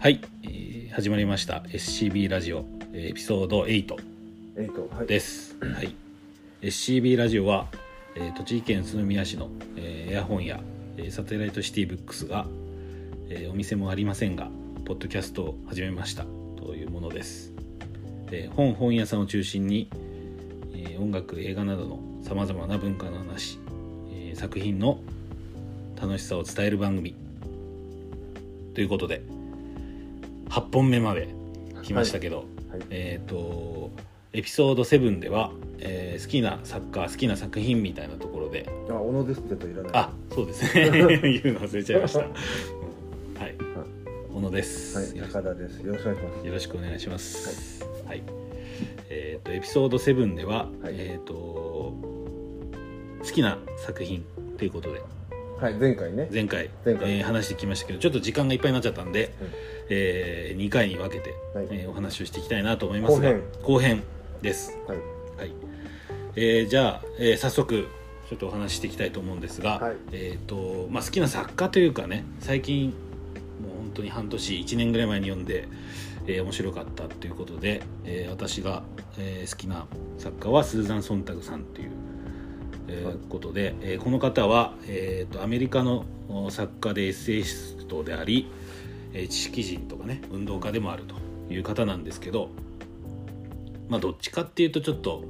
はい、えー始まりました SCB ラジオえーエピソード8エイトはい。です、はい、SCB ラジオは、えー栃木県宇都宮市の、えーエア本屋、えーサテライトシティブックスが、えーお店もありませんがポッドキャストを始めましたというものです、えー本本屋さんを中心に、えー音楽映画などのさまざまな文化の話、えー作品の楽しさを伝える番組ということで8本目まで来ましたけど、はい。えっ、とエピソード7では、えー好きなサッカー好きな作品みたいなところで。あ小野です。ってといらない。あそうですね。言うの忘れちゃいました、う んはい。小野です、はいよろし中田です。よろしくお願いします。よろしくお願いします。はい、えっ、とエピソード7では、はい。えっ、と好きな作品ということではい前回ね。前回前回。えー話してきましたけどちょっと時間がいっぱいになっちゃったんで、え2回に分けて、はい。えーお話をしていきたいなと思いますが後編。後編です。はい。はい、えーじゃあ、えー早速ちょっとお話ししていきたいと思うんですが、はい。えーとまあ、好きな作家というかね最近もう本当に半年1年ぐらい前に読んで、えー面白かったということで、えー私が、えー好きな作家はスーザン・ソンタグさんという、えーことで、えーこの方は、えーとアメリカの作家でエッセイストであり、えー知識人とかね運動家でもあるという方なんですけど、まあ、どっちかっていうとちょっと、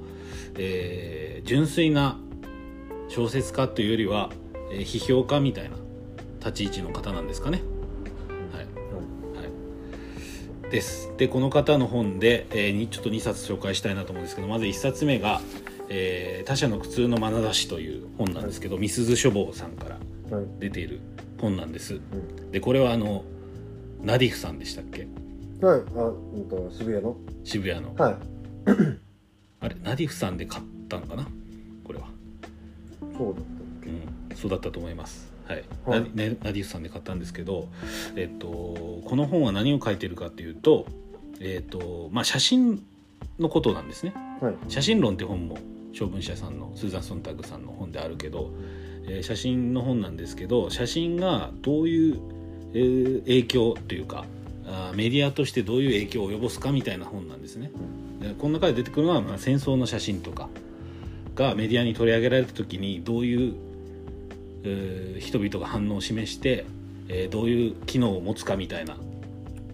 えー純粋な小説家というよりは、えー批評家みたいな立ち位置の方なんですかね。はい。はい、です。でこの方の本で、えーちょっと2冊紹介したいなと思うんですけどまず1冊目が「えー他者の苦痛の眼差し」という本なんですけど、みすず書房さんからはい。出ている本なんです。うん。でこれはあのナディフさんでしたっけ？はい。あうんと渋谷の。渋谷の。はい。あれ？ナディフさんで買ったのかな？これは、そうだっうん、そうだったと思います。はい、はい。ナディねナディフさんで買ったんですけど、えっと、この本は何を書いてるかっていうと,、えっとまあ、写真のことなんですね。たはい。写真論って本も小文社さんのスーザン・ソンタグさんの本であるけど、えー写真の本なんですけど写真がどういう、えー影響というかあメディアとしてどういう影響を及ぼすかみたいな本なんですね。でこの中で出てくるのは、まあ、戦争の写真とかがメディアに取り上げられた時にどういう、えー人々が反応を示して、えーどういう機能を持つかみたいな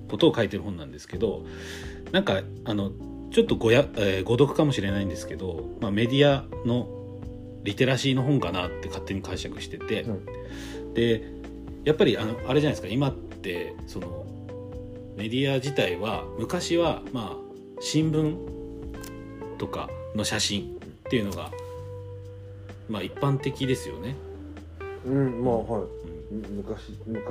ことを書いてる本なんですけどなんかあのちょっとごや、えー誤読かもしれないんですけど、まあ、メディアのリテラシーの本かなって勝手に解釈してて、うん。でやっぱりあのあれじゃないですか。今ってそのメディア自体は昔はまあ新聞とかの写真っていうのがまあ一般的ですよね。うんまあはい。うん。昔昔。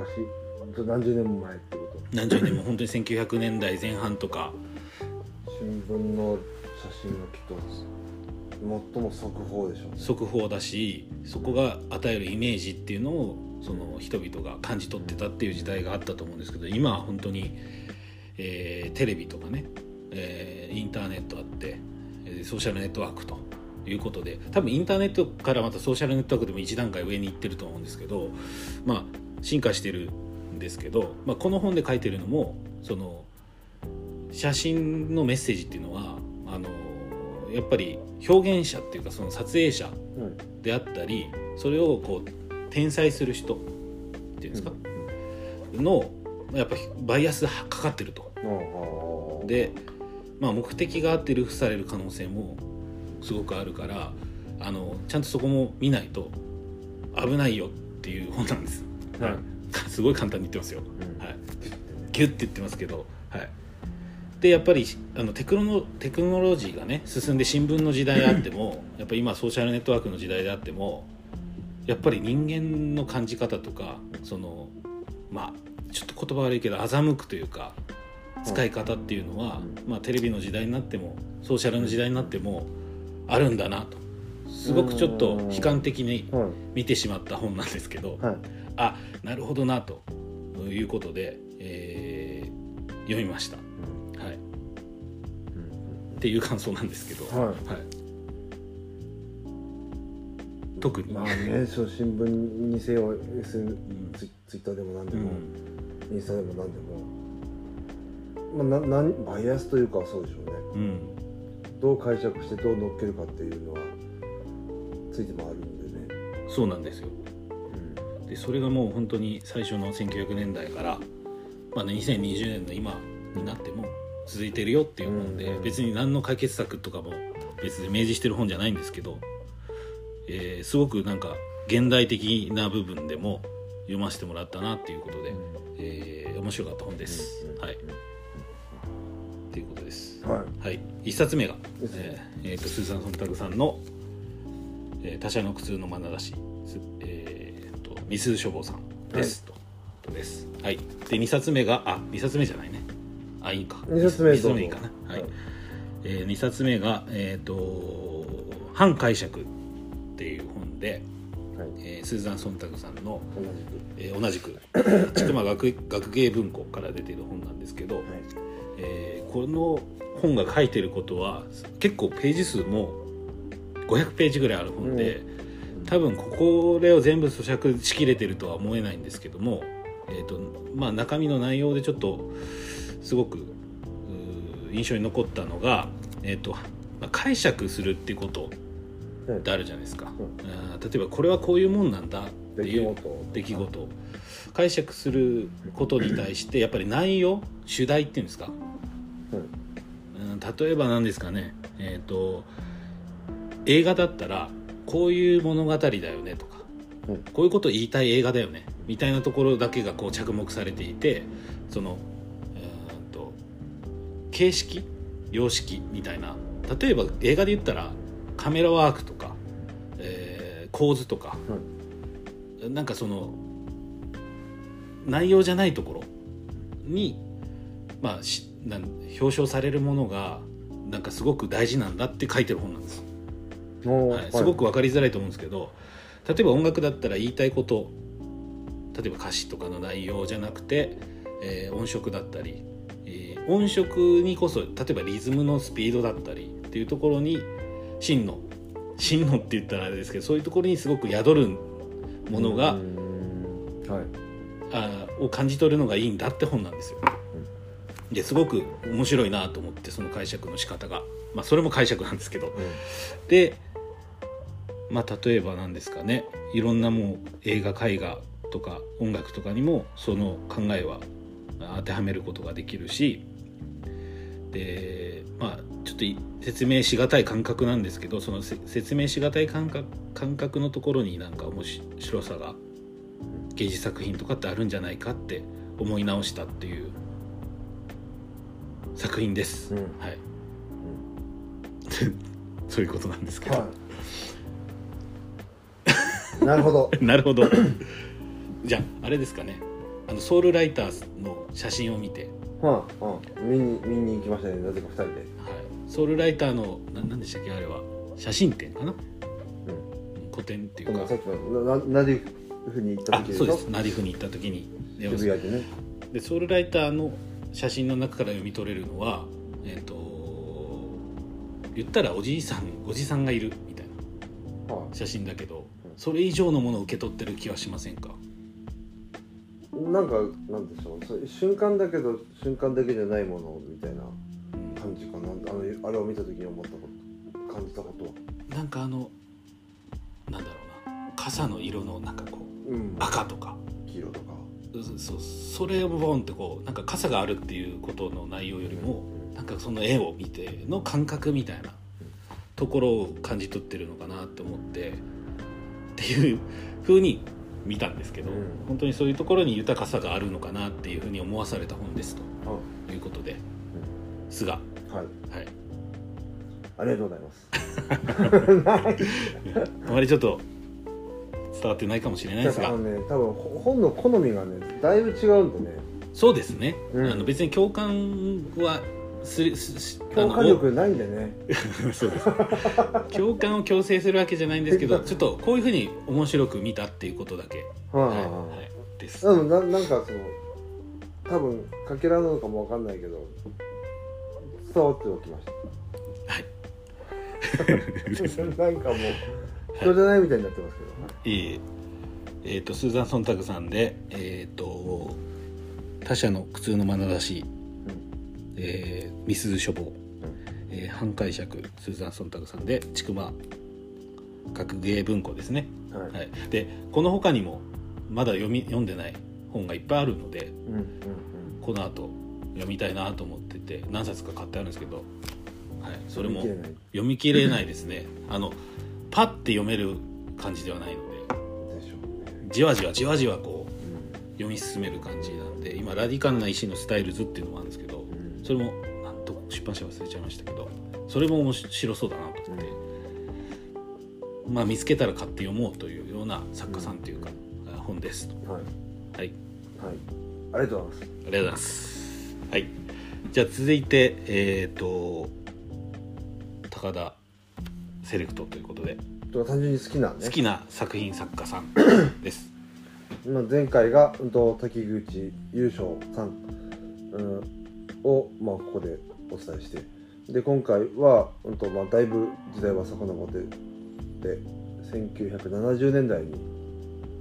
何十年も前ってこ何十年も。本当に1900年代前半とかと新聞の写真のきっと最も速報でしょうね。速報だしそこが与えるイメージっていうのをその人々が感じ取ってたっていう時代があったと思うんですけど今は本当に、えーテレビとかね、えーインターネットあって、ソーシャルネットワークということで多分インターネットからまたソーシャルネットワークでも一段階上に行ってると思うんですけどまあ進化してるんですけど、まあ、この本で書いてるのもその写真のメッセージっていうのはあのやっぱり表現者っていうかその撮影者うん。であったりそれをこう転載する人っていうんですか、のやっぱバイアスがかかってると。ああで、まあ、目的があってルフされる可能性もすごくあるからあのちゃんとそこも見ないと危ないよっていう本なんです。はい。はい、すごい簡単に言ってますよ。うん。はい、ギュッて言ってますけど、はい、でやっぱりあのテクノテクノロジーがね進んで新聞の時代であっても やっぱり今ソーシャルネットワークの時代であってもやっぱり人間の感じ方とかそのまあちょっと言葉悪いけど欺くというか使い方っていうのは、まあ、テレビの時代になってもソーシャルの時代になってもあるんだなと。すごくちょっと悲観的にはい。見てしまった本なんですけど、はい。あなるほどなということで、えー読みました、はい、っていう感想なんですけど、はい。特に、まあね新聞にせよ SN んツイツイッターでも何でうも、ん。インスタでも何でも。まあ、ななんバイアスというかそうでしょうね。うん。どう解釈してどう乗っけるかっていうのはついてもあるんでね、そうなんですよ。うん。でそれがもう本当に最初の1900年代から、まあね、2020年の今になっても続いてるよっていう本で、うん。別に何の解決策とかも別に明示してる本じゃないんですけど、えーすごくなんか現代的な部分でも読ませてもらったなっていうことで、えー面白かった本です。うんはい。っていうことです。はい。はい、一冊目が、えーえーとスーザン・ソンタグさんの「えー他者の苦痛の眼差し」すえー、とミス書房さんです、とい。とです。はい、で2冊目があ2冊目じゃないねあいいか。二冊目いいかな。はい、はい。えー、2冊目が「えー、と反解釈」っていう本で、はい。えースーザン・ソンタグさんの、同じく。えー同じく千曲学学芸文庫から出ている本なんですけど、はい。えーこの本が書いてることは結構ページ数も500ページぐらいある本で、多分これを全部咀嚼しきれてるとは思えないんですけども、えーとまあ、中身の内容でちょっとすごくうー印象に残ったのが、えーとまあ、解釈するっていうことってあるじゃないですか、あー例えばこれはこういうもんなんだって出来いう事。出来事。を解釈することに対してやっぱり内容主題っていうんですか、うん、例えば何ですかね。えっ、と映画だったらこういう物語だよねとか、うん。こういうことを言いたい映画だよねみたいなところだけがこう着目されていてその形式？様式？みたいな。例えば映画で言ったらカメラワークとか、えー構図とか、なんかその内容じゃないところにまあしなん表彰されるものがなんかすごく大事なんだって書いてる本なんです、はい、すごく分かりづらいと思うんですけど例えば音楽だったら言いたいこと例えば歌詞とかの内容じゃなくて、えー音色だったり、えー音色にこそ例えばリズムのスピードだったりっていうところに真の真のって言ったらあれですけどそういうところにすごく宿るものが、うんはい。あーを感じ取るのがいいんだって本なんですよ。ですごく面白いなと思ってその解釈の仕方が。まあそれも解釈なんですけど。でまあ例えばなんですかね。いろんなもう映画絵画とか音楽とかにもその考えは当てはめることができるしでまあちょっとい説明しがたい感覚なんですけどそのせ説明しがたい感覚感覚のところになんか面白さが芸術作品とかってあるんじゃないかって思い直したっていう作品です、うん。はい、そういうことなんですけど、はい。なるほど。なるほど。じゃああれですかね。あのソウルライターズの写真を見て、は見に見に行きましたね。なぜか二人で。はい、ソウルライターのな何でしたっけ？あれは。写真展かな、う個展っていん、うかさっきのなななでふに行ったあ時そうです。ナディフに行った時に。で渋谷でね。でソウルライターの写真の中から読み取れるのはえっ、と言ったらおじいさんおじさんがいるみたいなは写真だけどうん。それ以上のものを受け取ってる気はしませんか？あ、なんかなんでしょう。そう瞬間だけど瞬間だけじゃないものみたいな感じかな。あのあれを見た時に思ったこと感じたことは。なんかあのなんだろうな。傘の色のなんかこううん。赤とか。黄色とか。そそうそれをボンってこうなんか傘があるっていうことの内容よりもなんかその絵を見ての感覚みたいなところを感じ取ってるのかなって思ってっていう風に見たんですけど、うん。本当にそういうところに豊かさがあるのかなっていう風に思わされた本ですあ。ということで。菅。ははい。いありがとうございます。あまりちょっと伝わってないかもしれないですが。ね多分ほ本の好みがねだいぶ違うんでね。そうですね、うん。あの別に共感はするす共感力ないんでね。そうです。共感を強制するわけじゃないんですけど ちょっとこういうふうに面白く見たっていうことだけ、はい。はい。はい。はいはい、です、ななんかその多分かけらなのかもわかんないけど伝わっておきましはい。た なんかもう人じゃないみたいになってますけど、いいえー、とスーザン・ソンタグさんで、えー、と他者の苦痛の眼差しえー、ミスズ書房、えー、反解釈スーザン・ソンタグさんで「ちくま学芸文庫」ですね、はい。はい、でこの他にもまだ読み読んでない本がいっぱいあるのでうんうんこの後読みたいなと思ってて何冊か買ってあるんですけど、はい、それも読み切れない。ですね。あのパッて読める感じではないのでね。じわじわじわじわこううん。読み進める感じなんで今「ラディカルな医師のスタイルズ」っていうのもあるんですけどうんそれもなんと出版社忘れちゃいましたけどそれも面白そうだなと思って、まあ見つけたら買って読もうというような作家さんというか、あ本です。はい。はい。はい。ありがとうございます。ありがとうございます。はい。じゃあ続いてえっ、と高田セレクトということで。単純に好きなね。好きな作品作家さんです。まあ前回が、うん、と滝口優勝さん、うん、を、まあ、ここでお伝えして。で今回は、うんとまあ、だいぶ時代は遡ってで1970年代に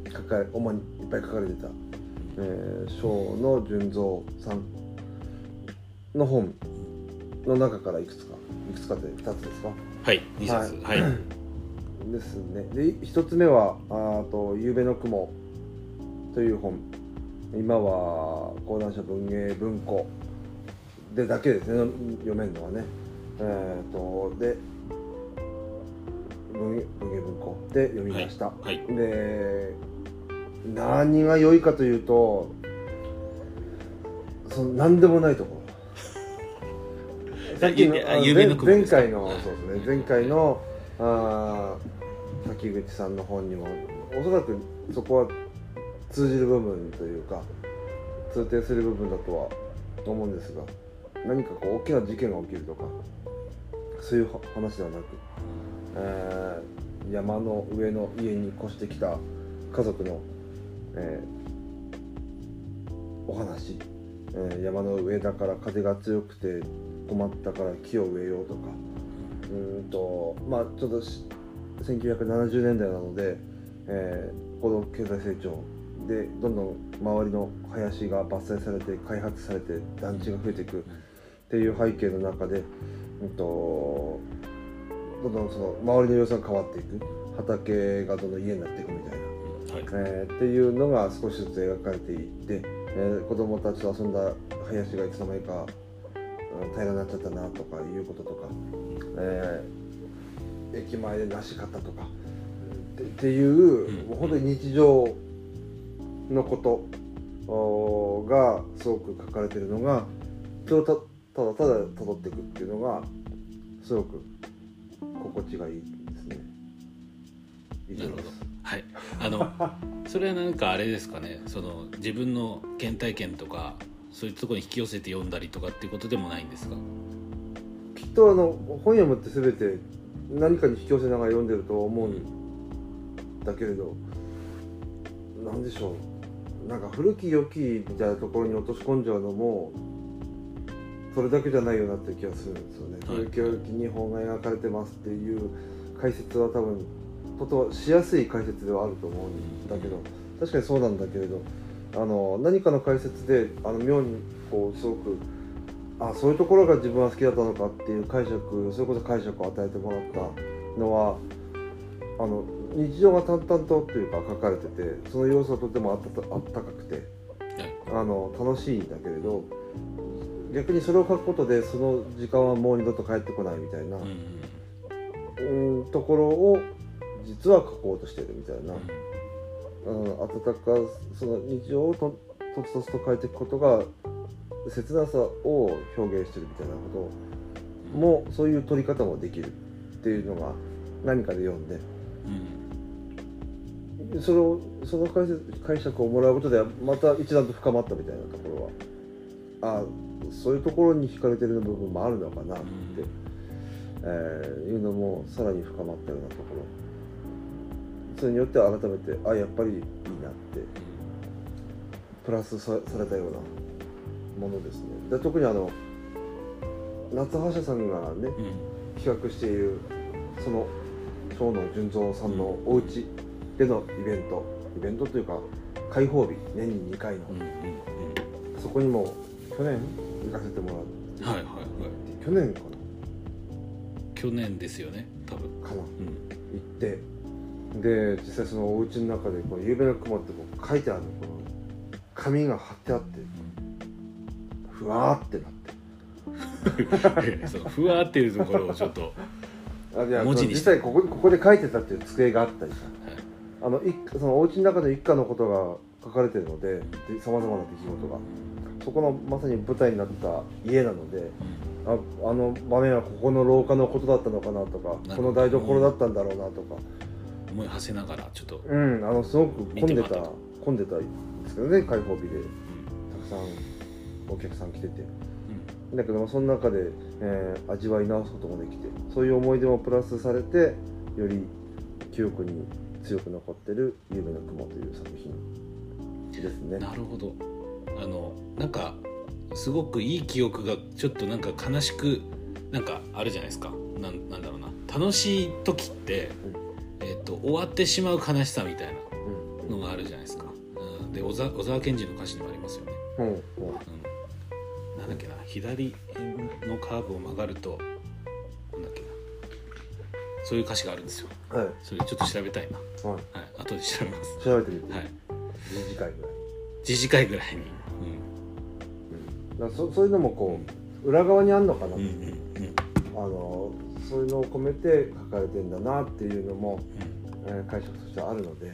書かれ主にいっぱい書かれてた、えー、小野純三さんの本の中からいくつかいくつかって2つですか？はい2冊。はい、ですね。で一つ目はあと「ゆうべの雲」という本。今は講談社文芸文庫でだけですね。読めるのはね。えっ、とで文芸文庫で読みました、はいで何が良いかというとその何でもないところ。さっき前回のそうですね。前回のあー滝口さんの本にもおそらくそこは通じる部分というか通底する部分だとは思うんですが何かこう大きな事件が起きるとかそういう話ではなく、えー山の上の家に越してきた家族の、えーお話、えー山の上だから風が強くて困ったから木を植えようとかうんとまあちょっと1970年代なので、えー高度経済成長でどんどん周りの林が伐採されて開発されて団地が増えていく。っていう背景の中で、うんとどんどんその周りの様子が変わっていく。畑がどんどん家になっていくみたいな。はい。えーっていうのが少しずつ描かれていって、えー子供たちと遊んだ林がいつの間にか、うん平らになっちゃったなとかいうこととか、えー駅前で梨買ったとかってっていう、うん。もう本当に日常のことがすごく書かれてるのがそれをたただただ辿っていくっていうのがすごく心地がいいですね。以上です。はい。あの それはなんかあれですかね。その自分の原体験とかそういうところに引き寄せて読んだりとかっていうことでもないんですか？きっとあの本読むって全て何かに引き寄せながら読んでると思うんだけれどなんでしょう。なんか古き良きみたいなところに落とし込んじゃうのもそれだけじゃないよなって気がするんですよね、はい。古き良き日本が描かれてますっていう解説は多分とてもしやすい解説ではあると思うんだけど確かにそうなんだけれどあの何かの解説であの妙にこうすごくあそういうところが自分は好きだったのかっていう解釈それこそ解釈を与えてもらったのはあの日常が淡々とっていうか書かれててその要素はとてもあったあったかくてあの楽しいんだけれど逆にそれを書くことでその時間はもう二度と帰ってこないみたいな、うんうん、ところを実は書こうとしてるみたいな、うん、温かその日常をととつとつと変えていくことが切なさを表現してるみたいなこともそういう取り方もできるっていうのが何かで読んでうん。それをその解説解釈をもらうことでまた一段と深まったみたいなところはあそういうところに惹かれてる部分もあるのかなって、えーいうのもさらに深まったようなところ。それによって改めてあやっぱりいいなってプラスさされたようなものですね。で特にあの夏葉社さんがねうん。企画しているその長野純三さんのお家でのイベント。イベントというか開放日年に2回の。うんうん。そこにも去年行かせてもらっはいはいはい。去年か去年ですよね多分。なかな。うん。行って。で実際そのお家の中でこの「ゆうべの雲」ってこう書いてあるのこの紙が貼ってあってふわーってなって。そのふわーっていうところをちょっと、あいや文字に実際ここここで書いてたっていう机があったりさ。はい。あの一家そのお家の中の一家のことが書かれてるのでさまざまな出来事がそこのまさに舞台になった家なのでああの場面はここの廊下のことだったのかなとかこの台所だったんだろうなとか。思い馳せながらちょっと、うんあのすごく混んでた混んでたんですけどね開放日でたくさんお客さん来てて。だけどもその中で、えー味わい直すこともできてそういう思い出もプラスされてより記憶に強く残ってる「夢の雲」という作品ですね。なるほどあのなんかすごくいい記憶がちょっとなんか悲しくなんかあるじゃないですか。なんなんだろうな。楽しい時って、えっと終わってしまう悲しさみたいうんなのがあるじゃないですか、うん、で小沢小沢健二の歌詞にもありますよね、うんう。んうん、なんだっけな。左のカーブを曲がるとなんだっけな。そういう歌詞があるんですよ。はい。それちょっと調べたいな。はい。はい。後で調べます。調べてみて、はい。2時間ぐらい、短いぐらいに。うん、だそそういうのもこう裏側にあんのかな、うんうんうん。うんあのそういうのを込めて書かれてんだなっていうのも、うん。えー解釈としてあるので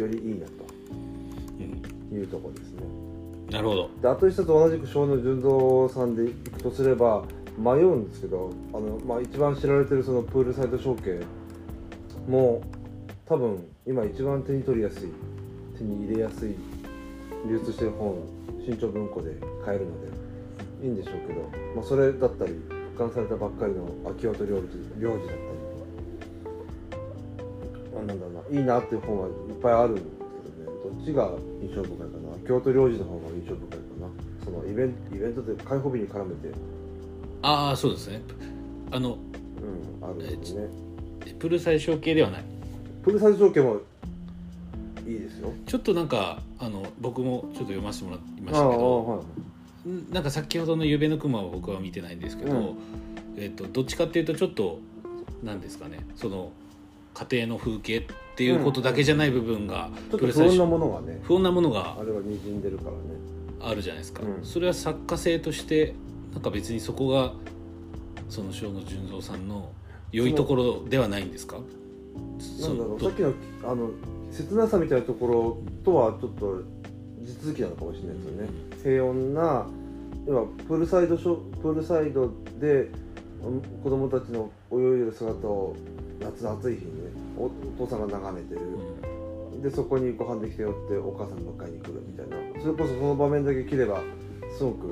よりいいなうん。というところですね。なるほど。であと一つ同じく小野純三さんでいくとすれば迷うんですけどあの、まあ、一番知られてるそのプールサイド承継も多分今一番手に取りやすい手に入れやすい流通してる本新潮文庫で買えるのでいいんでしょうけど、まあ、それだったり復刊されたばっかりの秋元良二良二だったりあなんだろうないいなっていう本はいっぱいあるんですけどね。どっちが印象深いかな？京都領事の方が印象深いかな？そのイベントイベントで開放日に絡めて。ああそうですね。あのうんあるんですね。プール最小系ではない。プールサイズ条件もいいですよ。ちょっとなんかあの僕もちょっと読ませてもらいましたけどはいんなんか先ほどの「ゆべの熊」は僕は見てないんですけど、うん。えっとどっちかっていうとちょっとなんですかねその家庭の風景っていうことだけじゃない部分が、ちょっとプール最小不穏なものがね不穏なものがあれはにじんでるからね。あるじゃないですか、うん。それは作家性としてなんか別にそこがその正野純三さんの良いところではないんですか？なんだろうそさっきのあの切なさみたいなところとはちょっと地続きなのかもしれないですよね。平穏な要はプールサイドショプールサイドでうん子供たちの泳いでる姿を夏の暑い日にねおお父さんが眺めてる。うん。でそこにご飯できたよってお母さんが迎えに来るみたいな。それこそその場面だけ切ればすごく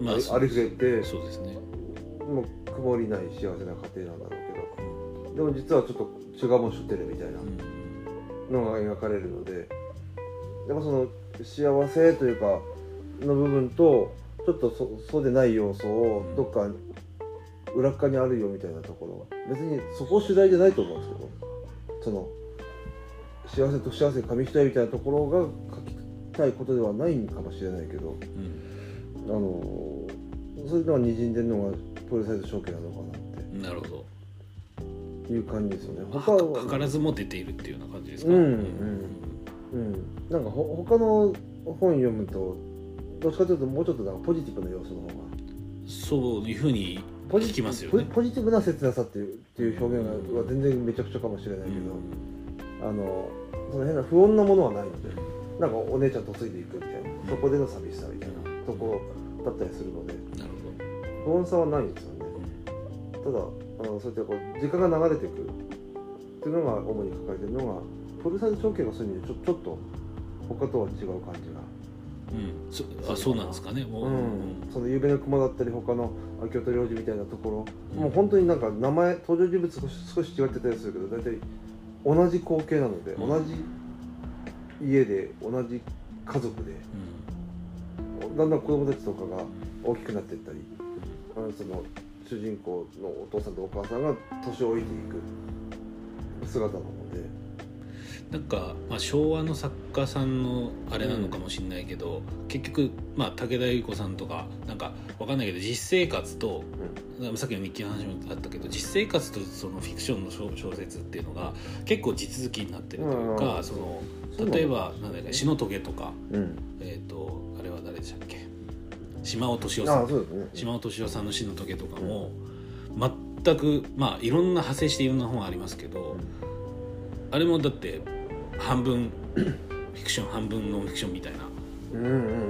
まあありありふれてそうですね、もう曇りない幸せな家庭なんだろうけど。でも実はちょっと違うもんしょってるみたいな。うん。のが描かれるのでやっぱその幸せというかの部分とちょっとそそうでない要素をどっか裏っ側にあるよみたいなところ別にそこ主題じゃないと思うんですけどその幸せと幸せ紙一重みたいなところが書きたいことではないんかもしれないけどうん。あのそういうのがにじんでるのがプールサイド証券なのかなっなるほどていう感じですよね。は他は。図らずも出ているっていうような感じですか、うんうん。うん、なんかほ他の本読むとどっちかというともうちょっとなんかポジティブな要素の方が。そういうふうにポジ聞きますよね。ポジティブな切なさっていうっていう表現がは全然めちゃくちゃかもしれないけど、あのその変な不穏なものはないのでなんかお姉ちゃん嫁いでいくみたいな。そこでの寂しさみたいなところだったりするので。なる不穏さはないんですよね。ほど、ただあのそうやってこう時間が流れていくっていうのが主に書かれてるのがプルサイズ証券がそういう意味でちょちょっと他とは違う感じが。うん。そあそうなんですかね。もう、うん、そのゆうべの雲だったり他の京都領事みたいなところ、うん。もう本当になんか名前登場人物少し少し違ってたりするけど大体同じ光景なので、うん。同じ家で同じ家族でだんだん子供たちとかが大きくなっていったりあのその主人公のお父さんとお母さんが年老いていく姿なので。なんか、まあ、昭和の作家さんのあれなのかもしれないけど、結局、まあ、武田由子さんとかなんかわかんないけど実生活とさっきの日記の話もあったけど実生活とそのフィクションの小小説っていうのが結構地続きになってるというか、うん。その例えばなんだっけ「篠棘」とか、うん。えー、とあれは誰でしたっけ？島尾敏夫さんね。島尾敏夫さんの「篠棘」とかも全くまあいろんな派生していろんな本ありますけど、あれもだって半分フィクション半分ノンフィクションみたいな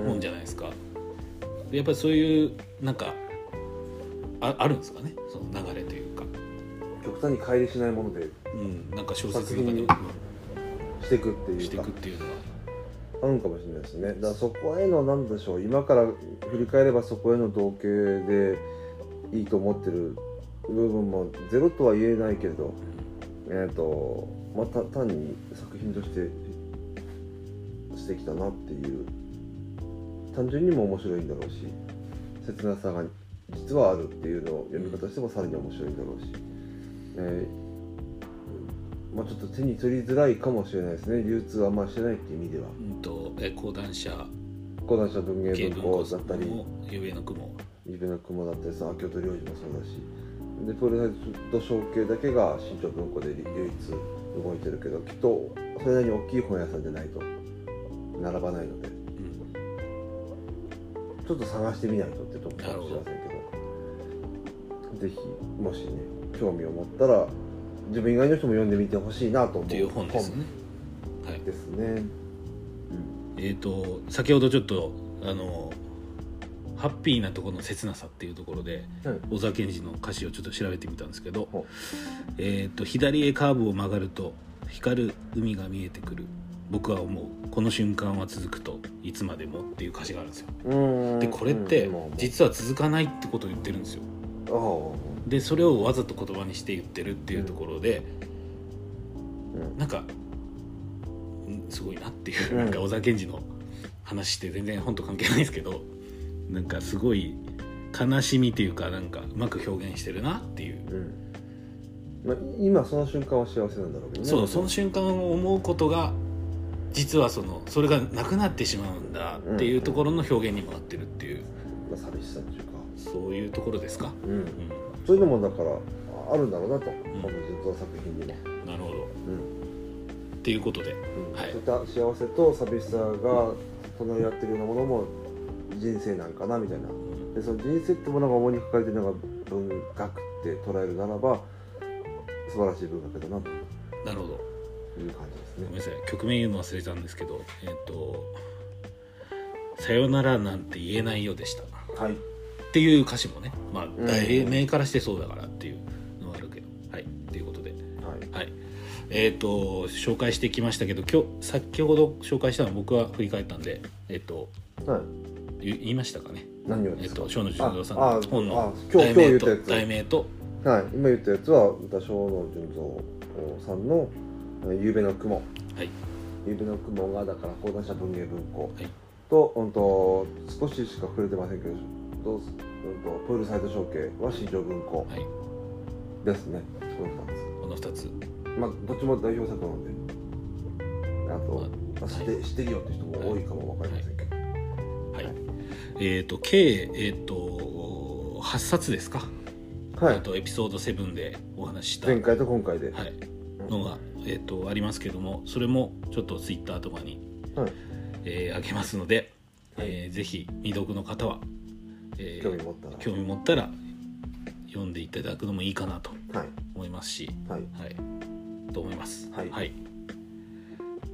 本じゃないですか。でやっぱりそういうなんかああるんですかね？その流れというか、極端に乖離しないものでうん、なんか小説とかにしていくってしていくっていうのはあるのかもしれないですね。だからそこへの何でしょう今から振り返ればそこへの同型でいいと思ってる部分もゼロとは言えないけれどえっ、とまた単に作品として素敵だなっていう単純にも面白いんだろうし切なさが実はあるっていうのを読み方してもさらに面白いんだろうし、えーまあ、ちょっと手に取りづらいかもしれないですね。流通あんましてないっていう意味では。うんとえ講談社。講談社文芸文庫庫だったり。もゆうべの雲。夢の雲だったりさ京都領事もそうだし。でプロレスと承継だけが新潮文庫で唯一動いてるけどきっとそれなりに大きい本屋さんじゃないと並ばないので。うん。ちょっと探してみないとってとこかもしれませんけど。ぜひもしね興味を持ったら自分以外の人も読んでみてほしいなと思うっていう本ですね。はい。本ですね。えー、と先ほどちょっとあのハッピーなところの切なさっていうところではい。小沢健二の歌詞をちょっと調べてみたんですけどほ、えー、と左へカーブを曲がると光る海が見えてくる。僕は思う。この瞬間は続くといつまでもっていう歌詞があるんですよ。でこれって実は続かないってことを言ってるんですよ。あでそれをわざと言葉にして言ってるっていうところで、あうん。なんかんすごいなっていう、うん。なんか小沢健二の話って全然本と関係ないですけどなんかすごい悲しみっていうかなんかうまく表現してるなっていう、うん。まあ、今その瞬間は幸せなんだろうけどね。そうその瞬間を思うことが実はそのそれがなくなってしまうんだっていうところの表現にもなってるっていう。まあ、寂しさっていうか、そういうところですか、うん、うん、そういうのもだからあるんだろうなと、この実像作品にも、なるほど。うん。っていうことで。うん。はい。そういった幸せと寂しさが隣り合ってるようなものも人生なんかなみたいな。でその人生ってものが主に書かれてるのが文学って捉えるならば素晴らしい文学だなと。なるほど。いう感じですね。ごめんなさい。曲名言うの忘れたんですけどえっ、と「さよならなんて言えないよ」でした。はいっていう歌詞もねまあん。題名からしてそうだからっていうのはあるけど。はい。っていうことで。はい。はい。えっ、と紹介してきましたけど今日先ほど紹介したの僕は振り返ったんでえっ、とはい。言言いましたかね。えっ、何をですか、と小野純三さんの本のあ今日題名とはい、今言ったやつは歌小野純三さんの「ゆうべの雲」はい。ゆうべの雲がだから講談社文芸文庫。はい。と,、うん、と少ししか触れてませんけどと、うん、とプールサイド承継は新庄文庫はい。ですね、この2この2つ。つまあどっちも代表作なので。あと、まあまあ、知って知ってるよって人も多いかもわかりませんけど、はい。えっ、と計えっ、と8冊ですか？はい。あとエピソード7でお話しした、前回と今回で、はい、のが、えー、とありますけどもそれもちょっとツイッターとかに、はい。えー上げますので、はい。えーぜひ未読の方は、えー興味持ったら。興味持ったら読んでいただくのもいいかなとはい。思いますし、はい。はい、と思います。はい。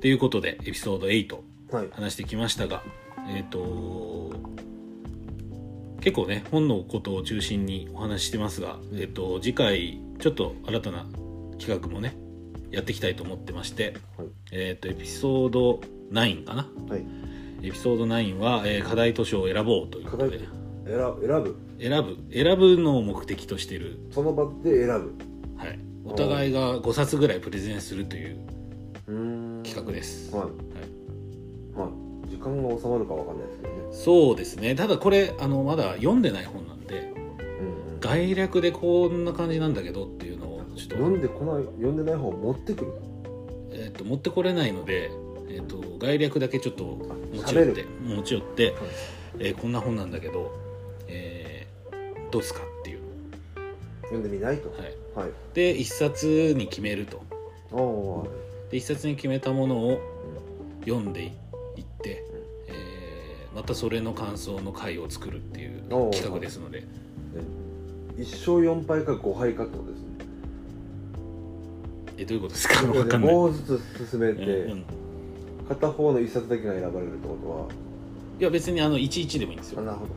ということでエピソード8はい。話してきましたがえっ、と結構ね本のことを中心にお話ししてますが、えっと次回ちょっと新たな企画もねやっていきたいと思ってまして、はい。えっとエピソード9かな。はい。エピソード9は、えー課題図書を選ぼうということで課選選ぶ？選ぶ。選ぶのを目的としてる、その場で選ぶ。はい、お互いが5冊ぐらいプレゼンするといううーん。企画です、はい。はい。はい、時間が収まるかわかんないですけどね。そうですね。ただこれあのまだ読んでない本なんでうんうん、概略でこんな感じなんだけどっていうのをちょっと,、読んでこない読んでない本を持ってくる？えー、と持ってこれないので、えー、と概略だけちょっと持ち寄って持ち寄って、えーこんな本なんだけど、えーどうですかっていう。読んでみないと。はい。はい。で一冊に決めると。おおで一冊に決めたものを読んでいって、えーまたそれの感想の回を作るっていうおー企画ですので。1勝4敗か5敗かってことですね。えどういうことですか？分かんない、5ずつ進めて、うんうん。片方の1冊だけが選ばれるってこといや別にあの11でもいいんですよ。はあなるほど、ま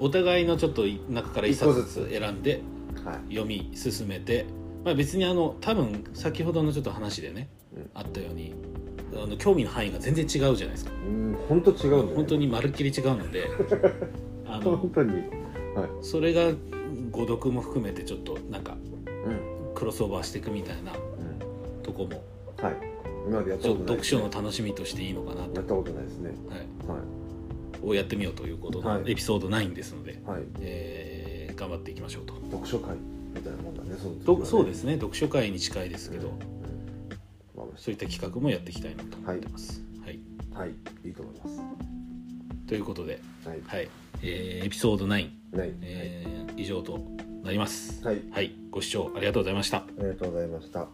お互いのちょっと中から1冊ずつ選んで読み進めて、まあ、別にあの多分先ほどのちょっと話でね、うん。あったようにあの興味の範囲が全然違うじゃないですか。うん本当違うね、本当にまるっきり違うので あの本当に。はい。それが誤読も含めてちょっとなんかうん、クロスオーバーしていくみたいなうん、とこもはい。今までやったちょことない読書の楽しみとしていいのかなと、やったことないですね。はい、はをやってみようということはい。のエピソード9ですので、いはい。えー頑張っていきましょうと。読書会みたいなもんだねそね。そうですね。読書会に近いですけど、うん。まあそういった企画もやっていきたいなと思ってます。はい、はい。い。いと思います。ということで、はい。はい。えーエピソード9、ない、えー以上となります。はい。はい、ご視聴ありがとうございました。ありがとうございました